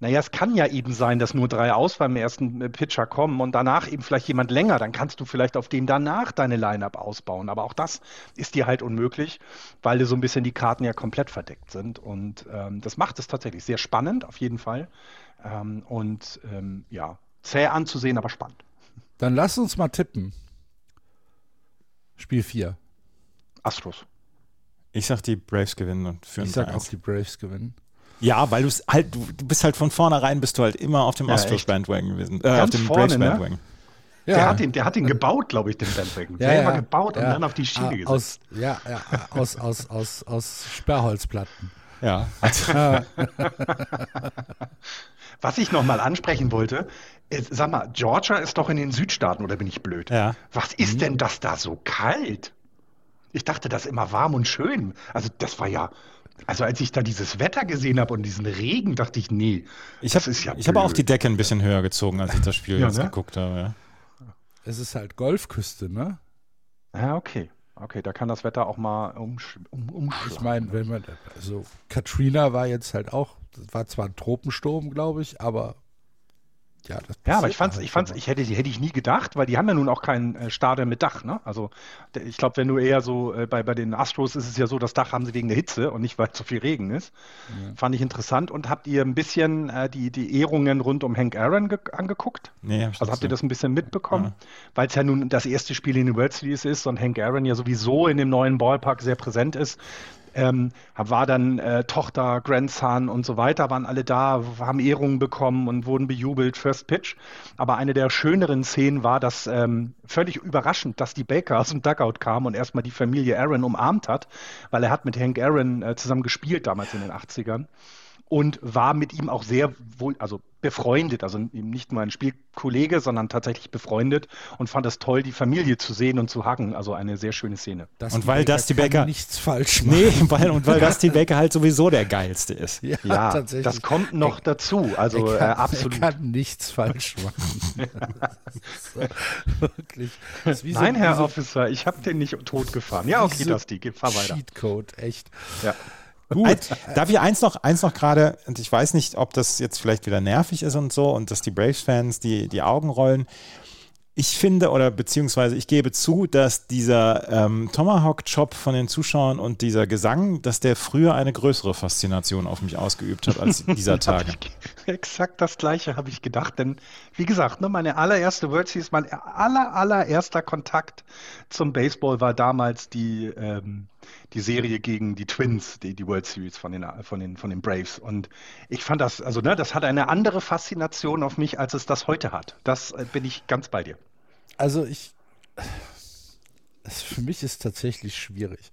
naja, es kann ja eben sein, dass nur drei aus beim ersten äh, Pitcher kommen und danach eben vielleicht jemand länger. Dann kannst du vielleicht auf den danach deine Line-Up ausbauen. Aber auch das ist dir halt unmöglich, weil dir so ein bisschen die Karten ja komplett verdeckt sind. Und ähm, das macht es tatsächlich sehr spannend, auf jeden Fall. Ähm, und ähm, ja, zäh anzusehen, aber spannend. Dann lass uns mal tippen. Spiel 4. Astros. Ich sag, die Braves gewinnen und führen Ich sag auch, die Braves gewinnen. Ja, weil du's halt, du bist halt von vornherein bist du halt immer auf dem ja, Astros Bandwagon gewesen. Äh, auf dem vorne, Braves ne? Bandwagon. Ne? Ja. Der, hat ihn, der hat ihn gebaut, glaube ich, den Bandwagon. Ja, Selber ja, gebaut und dann auf die Schiene gesetzt. Aus, ja, ja, aus, aus, aus, aus Sperrholzplatten. Ja. Was ich noch mal ansprechen wollte, ist, sag mal, Georgia ist doch in den Südstaaten, oder bin ich blöd? Ja. Was ist mhm. denn das da so kalt? Ich dachte, das ist immer warm und schön. Also das war ja, also als ich da dieses Wetter gesehen habe und diesen Regen, dachte ich, nee. Ich habe ja ich hab auch die Decke ein bisschen höher gezogen, als ich das Spiel ja, jetzt ne? geguckt habe. Ja. Es ist halt Golfküste, ne? Ja, okay. Okay, da kann das Wetter auch mal umsch um, umschlagen. Ich meine, wenn man, also Katrina war jetzt halt auch, war zwar ein Tropensturm, glaube ich, aber ja, ja, aber ich fand's, halt ich fand's, ich hätte, hätte ich nie gedacht, weil die haben ja nun auch kein äh, Stadion mit Dach, ne? Also ich glaube, wenn du eher so äh, bei, bei den Astros ist es ja so, das Dach haben sie wegen der Hitze und nicht, weil zu viel Regen ist. Ja. Fand ich interessant. Und habt ihr ein bisschen äh, die, die Ehrungen rund um Hank Aaron angeguckt? Nee, hab ich Also habt ihr das ein bisschen mitbekommen? Ja. Weil es ja nun das erste Spiel in den World Series ist und Hank Aaron ja sowieso in dem neuen Ballpark sehr präsent ist ähm, war dann äh, Tochter, Grandson und so weiter, waren alle da, haben Ehrungen bekommen und wurden bejubelt, First Pitch. Aber eine der schöneren Szenen war, dass ähm, völlig überraschend, dass die Baker aus dem Dugout kam und erstmal die Familie Aaron umarmt hat, weil er hat mit Hank Aaron äh, zusammen gespielt damals in den 80ern und war mit ihm auch sehr wohl, also befreundet, also nicht nur ein Spielkollege, sondern tatsächlich befreundet und fand es toll, die Familie zu sehen und zu hacken. Also eine sehr schöne Szene. Dusty und weil Dusty Baker nichts falsch macht. Nee, weil, und weil Dusty Baker halt sowieso der geilste ist. Ja, ja tatsächlich. das kommt noch er, dazu. Also er kann, äh, absolut. Er kann nichts falsch machen. wirklich. Nein, so, Herr so Officer, ich habe den nicht totgefahren. Ja, okay, Dusty, fahr weiter. Cheatcode, echt. Ja. Gut. Darf ich eins noch, eins noch gerade, und ich weiß nicht, ob das jetzt vielleicht wieder nervig ist und so und dass die Braves-Fans die, die Augen rollen. Ich finde oder beziehungsweise ich gebe zu, dass dieser ähm, Tomahawk-Chop von den Zuschauern und dieser Gesang, dass der früher eine größere Faszination auf mich ausgeübt hat als dieser Tage. Exakt das gleiche habe ich gedacht, denn wie gesagt, ne, meine allererste World Series, mein aller, allererster Kontakt zum Baseball war damals die, ähm, die Serie gegen die Twins, die, die World Series von den, von, den, von den Braves. Und ich fand das, also ne, das hat eine andere Faszination auf mich, als es das heute hat. Das äh, bin ich ganz bei dir also ich, das für mich ist tatsächlich schwierig.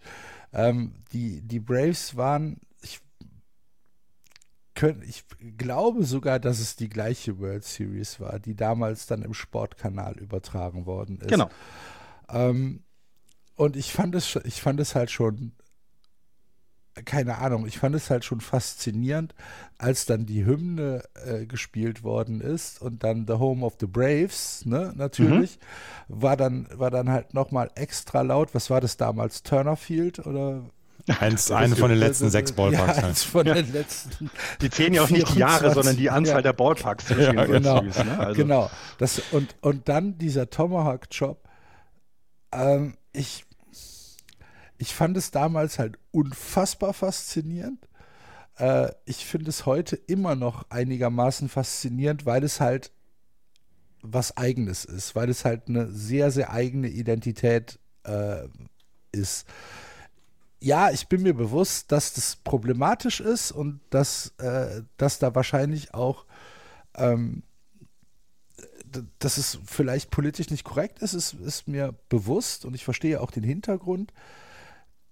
Ähm, die, die Braves waren, ich, könnt, ich glaube sogar, dass es die gleiche World Series war, die damals dann im Sportkanal übertragen worden ist. Genau. Ähm, und ich fand es, ich fand es halt schon keine Ahnung, ich fand es halt schon faszinierend, als dann die Hymne äh, gespielt worden ist und dann The Home of the Braves, ne, natürlich, mhm. war dann, war dann halt nochmal extra laut. Was war das damals? Turner Field oder? Eins, eine von den letzten sechs Ballparks. Ja, eins von den letzten die zählen ja auch nicht die Jahre, sondern die Anzahl ja. der Ballparks. Ja, genau, ne? also. genau. Das, und, und dann dieser Tomahawk-Job. Ähm, ich ich fand es damals halt unfassbar faszinierend. Äh, ich finde es heute immer noch einigermaßen faszinierend, weil es halt was Eigenes ist, weil es halt eine sehr, sehr eigene Identität äh, ist. Ja, ich bin mir bewusst, dass das problematisch ist und dass, äh, dass da wahrscheinlich auch, ähm, dass es vielleicht politisch nicht korrekt ist, ist, ist mir bewusst und ich verstehe auch den Hintergrund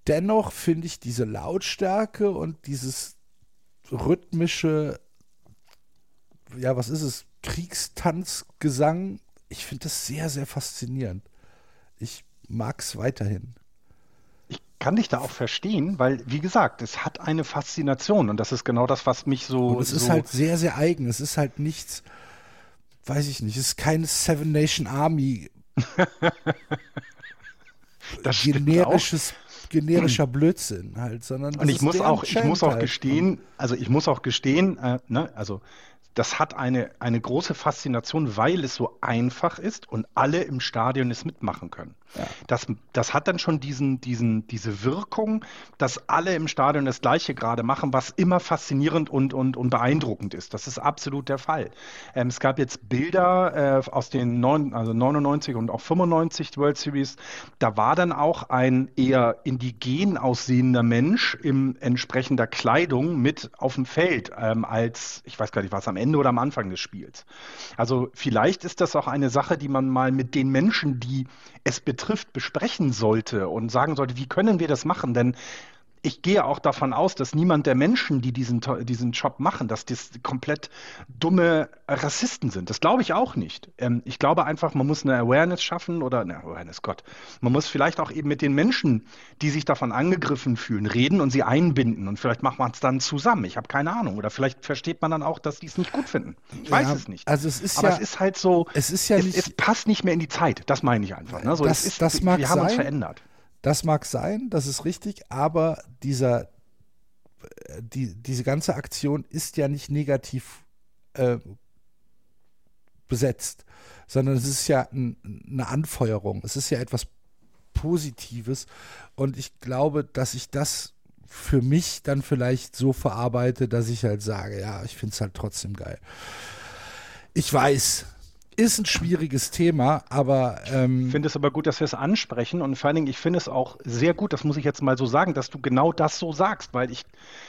dennoch finde ich diese Lautstärke und dieses rhythmische, ja, was ist es, Kriegstanzgesang, ich finde das sehr, sehr faszinierend. Ich mag es weiterhin. Ich kann dich da auch verstehen, weil, wie gesagt, es hat eine Faszination und das ist genau das, was mich so. Und es so ist halt sehr, sehr eigen. Es ist halt nichts, weiß ich nicht, es ist keine Seven Nation Army. das generisches generischer Blödsinn halt, sondern und ich muss auch, ich muss auch gestehen, also ich muss auch gestehen, äh, ne, also das hat eine, eine große Faszination, weil es so einfach ist und alle im Stadion es mitmachen können. Ja. Das, das hat dann schon diesen, diesen, diese Wirkung, dass alle im Stadion das Gleiche gerade machen, was immer faszinierend und, und, und beeindruckend ist. Das ist absolut der Fall. Ähm, es gab jetzt Bilder äh, aus den neun, also 99 und auch 95 World Series. Da war dann auch ein eher indigen aussehender Mensch in entsprechender Kleidung mit auf dem Feld ähm, als, ich weiß gar nicht, was am Ende oder am Anfang des Spiels. Also vielleicht ist das auch eine Sache, die man mal mit den Menschen, die es betrifft, besprechen sollte und sagen sollte, wie können wir das machen? Denn ich gehe auch davon aus, dass niemand der Menschen, die diesen, diesen Job machen, dass das komplett dumme Rassisten sind. Das glaube ich auch nicht. Ähm, ich glaube einfach, man muss eine Awareness schaffen oder eine Awareness, Gott. Man muss vielleicht auch eben mit den Menschen, die sich davon angegriffen fühlen, reden und sie einbinden. Und vielleicht macht man es dann zusammen. Ich habe keine Ahnung. Oder vielleicht versteht man dann auch, dass die es nicht gut finden. Ich weiß es nicht. Also es ist Aber ja, es ist halt so, es, ist ja es, nicht, es passt nicht mehr in die Zeit. Das meine ich einfach. Ne? So, das, ist, das mag wir haben sein. uns verändert. Das mag sein, das ist richtig, aber dieser, die, diese ganze Aktion ist ja nicht negativ äh, besetzt, sondern es ist ja ein, eine Anfeuerung, es ist ja etwas Positives und ich glaube, dass ich das für mich dann vielleicht so verarbeite, dass ich halt sage, ja, ich finde es halt trotzdem geil. Ich weiß, ist ein schwieriges Thema, aber. Ähm ich finde es aber gut, dass wir es ansprechen und vor allen Dingen, ich finde es auch sehr gut, das muss ich jetzt mal so sagen, dass du genau das so sagst, weil ich,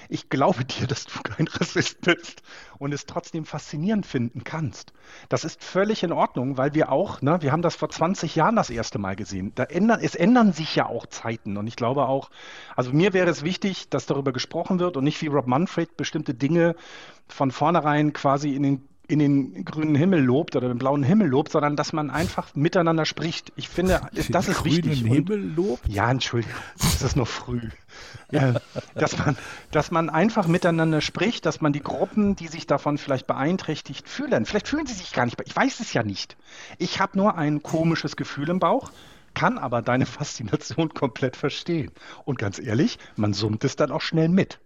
ich glaube dir, dass du kein Rassist bist und es trotzdem faszinierend finden kannst. Das ist völlig in Ordnung, weil wir auch, ne, wir haben das vor 20 Jahren das erste Mal gesehen. Da ändern, es ändern sich ja auch Zeiten und ich glaube auch, also mir wäre es wichtig, dass darüber gesprochen wird und nicht wie Rob Manfred bestimmte Dinge von vornherein quasi in den in den grünen Himmel lobt oder den blauen Himmel lobt, sondern dass man einfach miteinander spricht. Ich finde, das ist wichtig. Grünen Himmel lobt? Ja, Entschuldigung, es ist noch früh. Ja, dass, man, dass man einfach miteinander spricht, dass man die Gruppen, die sich davon vielleicht beeinträchtigt fühlen, vielleicht fühlen sie sich gar nicht, ich weiß es ja nicht. Ich habe nur ein komisches Gefühl im Bauch, kann aber deine Faszination komplett verstehen. Und ganz ehrlich, man summt es dann auch schnell mit.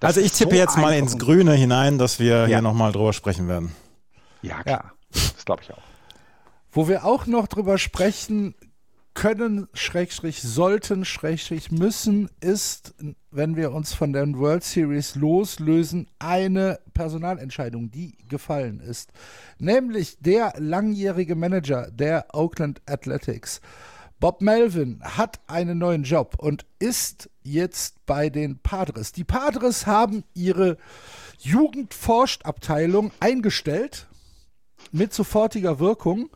Das also ich tippe so jetzt mal ins Grüne hinein, dass wir ja. hier nochmal drüber sprechen werden. Ja, klar. Ja. Das glaube ich auch. Wo wir auch noch drüber sprechen können, Schrägstrich sollten, Schrägstrich müssen, ist, wenn wir uns von der World Series loslösen, eine Personalentscheidung, die gefallen ist. Nämlich der langjährige Manager der Oakland Athletics. Bob Melvin hat einen neuen Job und ist jetzt bei den Padres. Die Padres haben ihre Jugendforschtabteilung eingestellt mit sofortiger Wirkung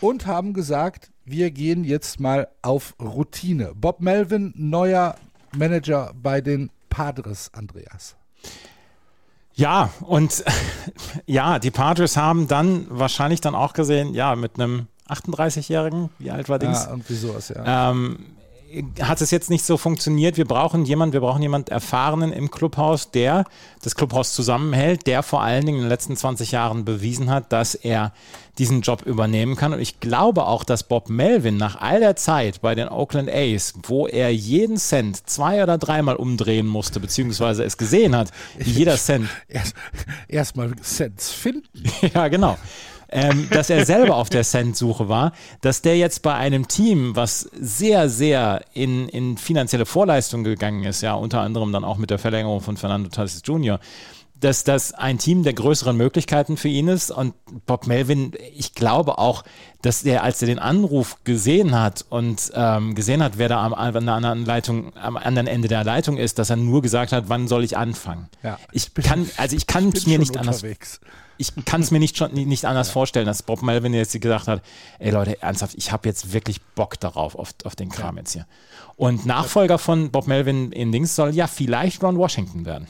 und haben gesagt, wir gehen jetzt mal auf Routine. Bob Melvin, neuer Manager bei den Padres, Andreas. Ja, und ja, die Padres haben dann wahrscheinlich dann auch gesehen, ja, mit einem 38-Jährigen, wie alt war Dings? Ja, irgendwie sowas, ja. Ähm, hat es jetzt nicht so funktioniert. Wir brauchen jemanden, wir brauchen jemanden Erfahrenen im Clubhaus, der das Clubhaus zusammenhält, der vor allen Dingen in den letzten 20 Jahren bewiesen hat, dass er diesen Job übernehmen kann. Und ich glaube auch, dass Bob Melvin nach all der Zeit bei den Oakland A's, wo er jeden Cent zwei oder dreimal umdrehen musste, beziehungsweise es gesehen hat, wie jeder Cent. Erstmal erst Cents finden. ja, genau ähm, dass er selber auf der Cent-Suche war, dass der jetzt bei einem Team, was sehr, sehr in, in finanzielle Vorleistung gegangen ist, ja, unter anderem dann auch mit der Verlängerung von Fernando Tatis Jr., dass das ein Team der größeren Möglichkeiten für ihn ist. Und Bob Melvin, ich glaube auch, dass er, als er den Anruf gesehen hat und ähm, gesehen hat, wer da am, an der anderen Leitung, am anderen Ende der Leitung ist, dass er nur gesagt hat, wann soll ich anfangen? Ja, ich, bin, kann, also ich kann es mir nicht unterwegs. anders ich kann es mir nicht, schon, nicht anders ja. vorstellen, dass Bob Melvin jetzt gesagt hat, ey Leute, ernsthaft, ich habe jetzt wirklich Bock darauf, auf, auf den Kram ja. jetzt hier. Und Nachfolger von Bob Melvin in Dings soll ja vielleicht Ron Washington werden.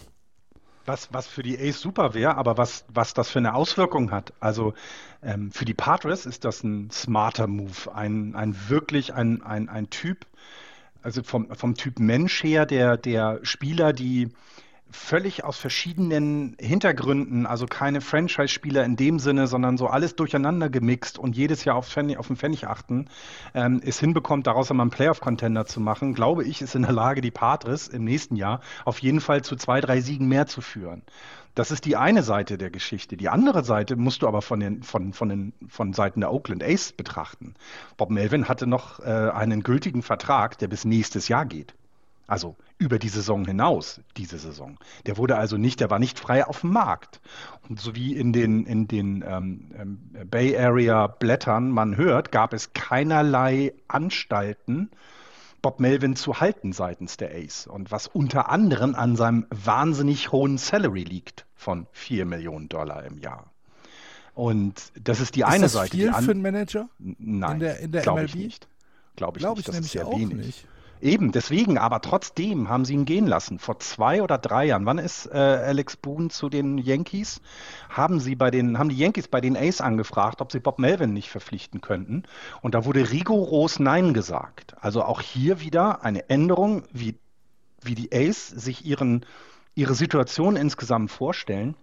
Was, was für die Ace super wäre, aber was, was das für eine Auswirkung hat. Also ähm, für die Padres ist das ein smarter Move, ein, ein wirklich ein, ein, ein Typ, also vom, vom Typ Mensch her, der, der Spieler, die völlig aus verschiedenen Hintergründen, also keine Franchise-Spieler in dem Sinne, sondern so alles durcheinander gemixt und jedes Jahr auf, Pfennig, auf den Pfennig achten, ähm, es hinbekommt, daraus einmal einen Playoff-Contender zu machen, glaube ich, ist in der Lage, die Patres im nächsten Jahr auf jeden Fall zu zwei, drei Siegen mehr zu führen. Das ist die eine Seite der Geschichte. Die andere Seite musst du aber von den, von, von den, von Seiten der Oakland Ace betrachten. Bob Melvin hatte noch äh, einen gültigen Vertrag, der bis nächstes Jahr geht. Also über die Saison hinaus, diese Saison. Der wurde also nicht, der war nicht frei auf dem Markt. Und so wie in den, in den ähm, ähm Bay Area Blättern man hört, gab es keinerlei Anstalten, Bob Melvin zu halten seitens der Ace. Und was unter anderem an seinem wahnsinnig hohen Salary liegt von 4 Millionen Dollar im Jahr. Und das ist die ist eine das Seite. Viel für einen Manager? Nein, in der, in der glaube ich nicht. Glaube ich nicht. ich das nämlich ist sehr auch wenig. nicht. Eben, deswegen, aber trotzdem haben sie ihn gehen lassen. Vor zwei oder drei Jahren. Wann ist äh, Alex Boone zu den Yankees? Haben sie bei den, haben die Yankees bei den Ace angefragt, ob sie Bob Melvin nicht verpflichten könnten. Und da wurde rigoros Nein gesagt. Also auch hier wieder eine Änderung, wie, wie die Ace sich ihren, ihre Situation insgesamt vorstellen.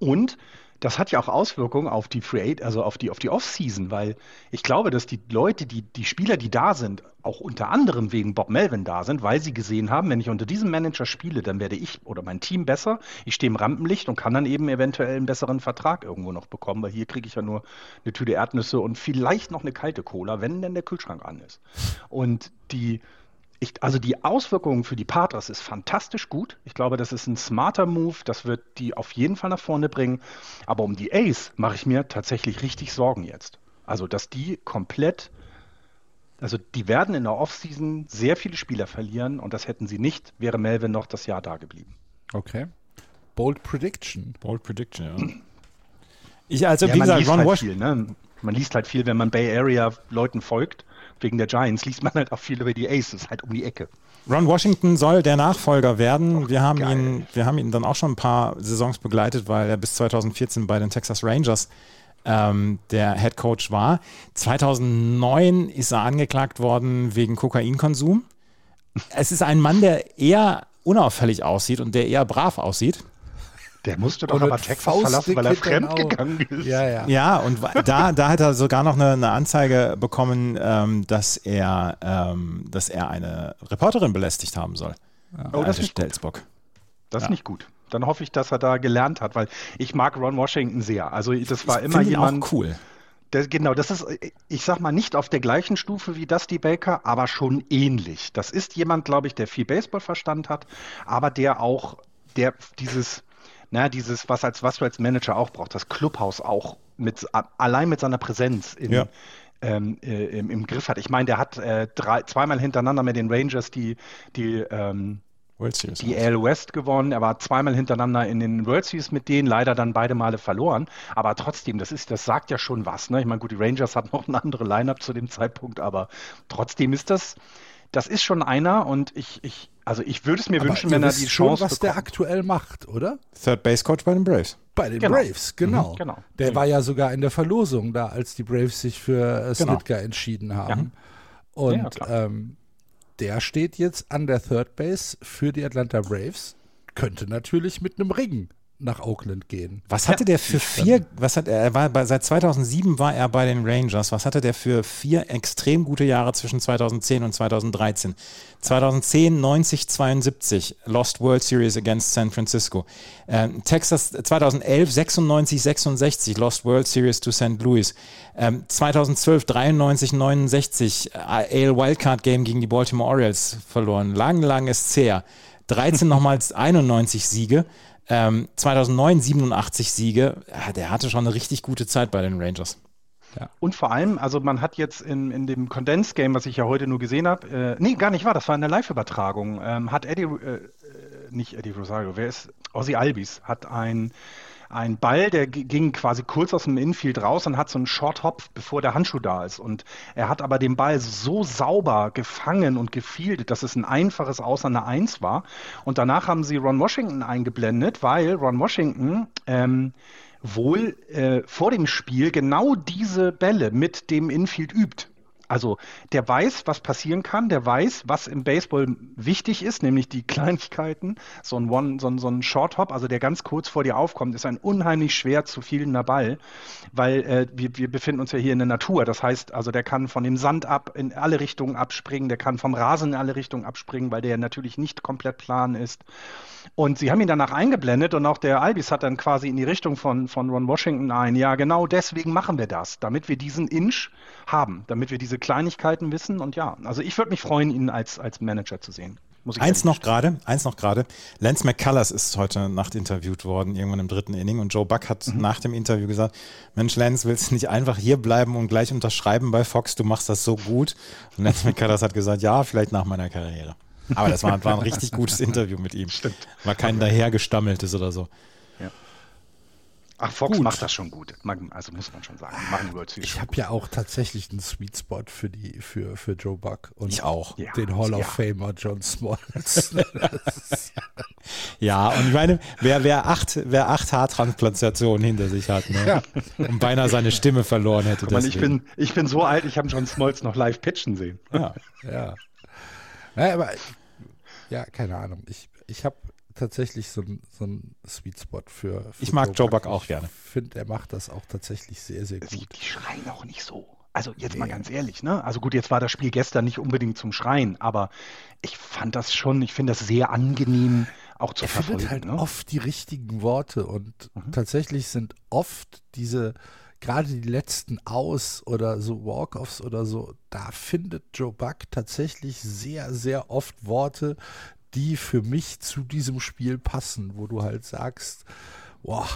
Und das hat ja auch Auswirkungen auf die Free also auf die, auf die Offseason, weil ich glaube, dass die Leute, die, die Spieler, die da sind, auch unter anderem wegen Bob Melvin da sind, weil sie gesehen haben, wenn ich unter diesem Manager spiele, dann werde ich oder mein Team besser. Ich stehe im Rampenlicht und kann dann eben eventuell einen besseren Vertrag irgendwo noch bekommen, weil hier kriege ich ja nur eine Tüte Erdnüsse und vielleicht noch eine kalte Cola, wenn denn der Kühlschrank an ist. Und die, ich, also die Auswirkungen für die Padres ist fantastisch gut. Ich glaube, das ist ein smarter Move. Das wird die auf jeden Fall nach vorne bringen. Aber um die Ace mache ich mir tatsächlich richtig Sorgen jetzt. Also, dass die komplett, also die werden in der Offseason sehr viele Spieler verlieren und das hätten sie nicht, wäre Melvin noch das Jahr da geblieben. Okay. Bold Prediction. Bold Prediction, ja. Ich, also, ja, wie gesagt, Ron halt Wash. Viel, ne? Man liest halt viel, wenn man Bay Area Leuten folgt wegen der Giants liest man halt auch viel über die Aces, halt um die Ecke. Ron Washington soll der Nachfolger werden. wir, haben ihn, wir haben ihn dann auch schon ein paar Saisons begleitet, weil er bis 2014 bei den Texas Rangers ähm, der Head Coach war. 2009 ist er angeklagt worden wegen Kokainkonsum. Es ist ein Mann, der eher unauffällig aussieht und der eher brav aussieht. Der musste doch aber Texas verlassen, weil er fremdgegangen ist. Ja, ja. ja und da, da hat er sogar noch eine, eine Anzeige bekommen, ähm, dass, er, ähm, dass er eine Reporterin belästigt haben soll. Ja. Oh, das ist Stelzbock. Das ist ja. nicht gut. Dann hoffe ich, dass er da gelernt hat, weil ich mag Ron Washington sehr. Also das war ich immer jemand. Auch cool. Der, genau, das ist, ich sag mal, nicht auf der gleichen Stufe wie Dusty Baker, aber schon ähnlich. Das ist jemand, glaube ich, der viel Baseballverstand hat, aber der auch, der dieses, na, dieses, was als was du als Manager auch brauchst, das Clubhaus auch mit allein mit seiner Präsenz in, ja. ähm, äh, im, im, Griff hat. Ich meine, der hat äh, drei, zweimal hintereinander mit den Rangers die, die ähm, World Series die AL West gewonnen. Er war zweimal hintereinander in den World Series mit denen, leider dann beide Male verloren. Aber trotzdem, das ist, das sagt ja schon was. Ne? Ich meine, gut, die Rangers hatten noch eine andere Line-up zu dem Zeitpunkt, aber trotzdem ist das, das ist schon einer und ich, ich, also ich würde es mir Aber wünschen, wenn er die Chance schon, was bekommt. der aktuell macht, oder? Third Base Coach bei den Braves. Bei den genau. Braves, genau. Mhm, genau. Der mhm. war ja sogar in der Verlosung da, als die Braves sich für äh, genau. entschieden haben. Ja. Und ja, ähm, der steht jetzt an der Third Base für die Atlanta Braves. Könnte natürlich mit einem Ring nach Oakland gehen. Was hatte ja, der für vier, was hat er, er war bei, seit 2007 war er bei den Rangers, was hatte der für vier extrem gute Jahre zwischen 2010 und 2013? 2010 90 72 Lost World Series against San Francisco. Ähm, Texas 2011 96 66 Lost World Series to St. Louis. Ähm, 2012 93 69 AL Wildcard Game gegen die Baltimore Orioles verloren. Lang, lang ist zäh. 13 nochmals 91 Siege. Ähm, 2009 87 Siege. Ja, der hatte schon eine richtig gute Zeit bei den Rangers. Ja. Und vor allem, also man hat jetzt in, in dem Condensed Game, was ich ja heute nur gesehen habe, äh, nee, gar nicht wahr, das war eine Live-Übertragung, ähm, hat Eddie, äh, nicht Eddie Rosario, wer ist, Ozzy Albis, hat ein ein Ball, der ging quasi kurz aus dem Infield raus und hat so einen Short Hop, bevor der Handschuh da ist. Und er hat aber den Ball so sauber gefangen und gefieldet, dass es ein einfaches Aus an der Eins war. Und danach haben sie Ron Washington eingeblendet, weil Ron Washington ähm, wohl äh, vor dem Spiel genau diese Bälle mit dem Infield übt. Also der weiß, was passieren kann, der weiß, was im Baseball wichtig ist, nämlich die Kleinigkeiten. So ein One, so ein, so ein Short Hop, also der ganz kurz vor dir aufkommt, ist ein unheimlich schwer zu fielender Ball, weil äh, wir, wir befinden uns ja hier in der Natur. Das heißt, also der kann von dem Sand ab in alle Richtungen abspringen, der kann vom Rasen in alle Richtungen abspringen, weil der natürlich nicht komplett plan ist. Und sie haben ihn danach eingeblendet und auch der Albis hat dann quasi in die Richtung von, von Ron Washington ein. Ja, genau deswegen machen wir das, damit wir diesen Inch haben, damit wir diese Kleinigkeiten wissen. Und ja, also ich würde mich freuen, ihn als, als Manager zu sehen. eins noch gerade, eins noch gerade. Lance McCullers ist heute Nacht interviewt worden, irgendwann im dritten Inning. Und Joe Buck hat mhm. nach dem Interview gesagt: Mensch, Lance, willst du nicht einfach hier bleiben und gleich unterschreiben bei Fox? Du machst das so gut. Und Lance McCullers hat gesagt: Ja, vielleicht nach meiner Karriere. Aber das war, war ein richtig gutes Interview mit ihm. Stimmt. War kein dahergestammeltes oder so. Ach, Fox gut. macht das schon gut. Also muss man schon sagen. Machen ich habe ja auch tatsächlich einen Sweet Spot für die für, für Joe Buck und ich auch. den Hall of ja. Famer John Smoltz. ja, und ich meine, wer, wer acht, wer acht Haartransplantationen hinter sich hat ne? ja. und beinahe seine Stimme verloren hätte. Man, ich, bin, ich bin so alt, ich habe John Smoltz noch live pitchen sehen. Ja. ja. ja aber ja, keine Ahnung. Ich, ich habe tatsächlich so ein, so ein Sweet Spot für, für Ich mag Joe Buck auch gerne. Ich finde, er macht das auch tatsächlich sehr, sehr gut. Die schreien auch nicht so. Also jetzt nee. mal ganz ehrlich, ne? Also gut, jetzt war das Spiel gestern nicht unbedingt zum Schreien, aber ich fand das schon, ich finde das sehr angenehm auch zu er verfolgen. findet halt ne? oft die richtigen Worte und mhm. tatsächlich sind oft diese gerade die letzten Aus oder so Walk-offs oder so, da findet Joe Buck tatsächlich sehr, sehr oft Worte, die für mich zu diesem Spiel passen, wo du halt sagst, boah,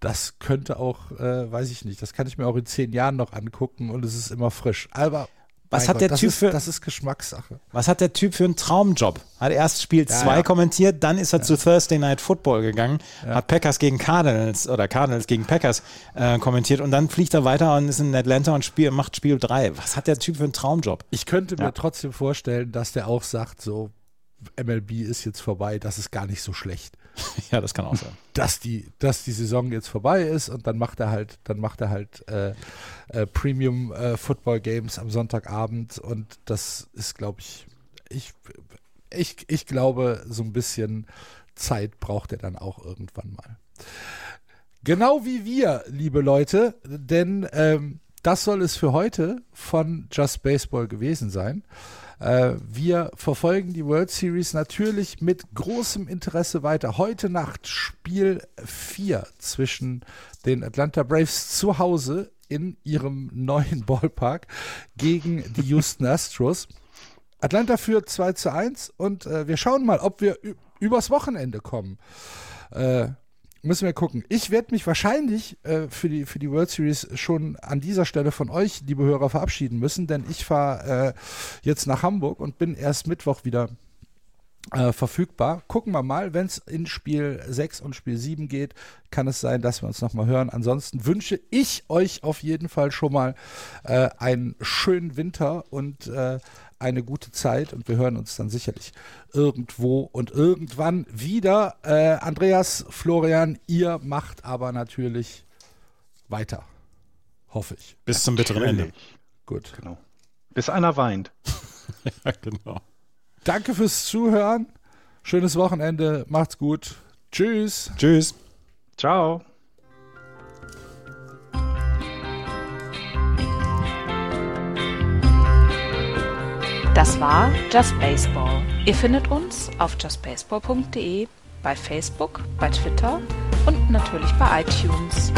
das könnte auch, äh, weiß ich nicht, das kann ich mir auch in zehn Jahren noch angucken und es ist immer frisch. Aber was hat Gott, der das Typ ist, für das ist Geschmackssache. Was hat der Typ für einen Traumjob? Hat erst Spiel 2 ja, ja. kommentiert, dann ist er ja. zu Thursday Night Football gegangen, hat Packers gegen Cardinals oder Cardinals gegen Packers äh, kommentiert und dann fliegt er weiter und ist in Atlanta und spiel, macht Spiel 3. Was hat der Typ für einen Traumjob? Ich könnte mir trotzdem vorstellen, dass der auch sagt, so MLB ist jetzt vorbei, das ist gar nicht so schlecht. ja, das kann auch sein. Dass die, dass die Saison jetzt vorbei ist und dann macht er halt, dann macht er halt äh, äh, Premium äh, Football Games am Sonntagabend und das ist, glaube ich, ich, ich, ich glaube, so ein bisschen Zeit braucht er dann auch irgendwann mal. Genau wie wir, liebe Leute, denn ähm, das soll es für heute von Just Baseball gewesen sein. Äh, wir verfolgen die World Series natürlich mit großem Interesse weiter. Heute Nacht Spiel 4 zwischen den Atlanta Braves zu Hause in ihrem neuen Ballpark gegen die Houston Astros. Atlanta führt 2 zu 1 und äh, wir schauen mal, ob wir übers Wochenende kommen. Äh, Müssen wir gucken. Ich werde mich wahrscheinlich äh, für, die, für die World Series schon an dieser Stelle von euch, liebe Hörer, verabschieden müssen, denn ich fahre äh, jetzt nach Hamburg und bin erst Mittwoch wieder äh, verfügbar. Gucken wir mal, wenn es in Spiel 6 und Spiel 7 geht, kann es sein, dass wir uns nochmal hören. Ansonsten wünsche ich euch auf jeden Fall schon mal äh, einen schönen Winter und äh, eine gute Zeit und wir hören uns dann sicherlich irgendwo und irgendwann wieder. Äh, Andreas, Florian, ihr macht aber natürlich weiter. Hoffe ich. Bis zum bitteren Ende. Gut. Genau. Bis einer weint. ja, genau. Danke fürs Zuhören. Schönes Wochenende. Macht's gut. Tschüss. Tschüss. Ciao. Das war Just Baseball. Ihr findet uns auf justbaseball.de, bei Facebook, bei Twitter und natürlich bei iTunes.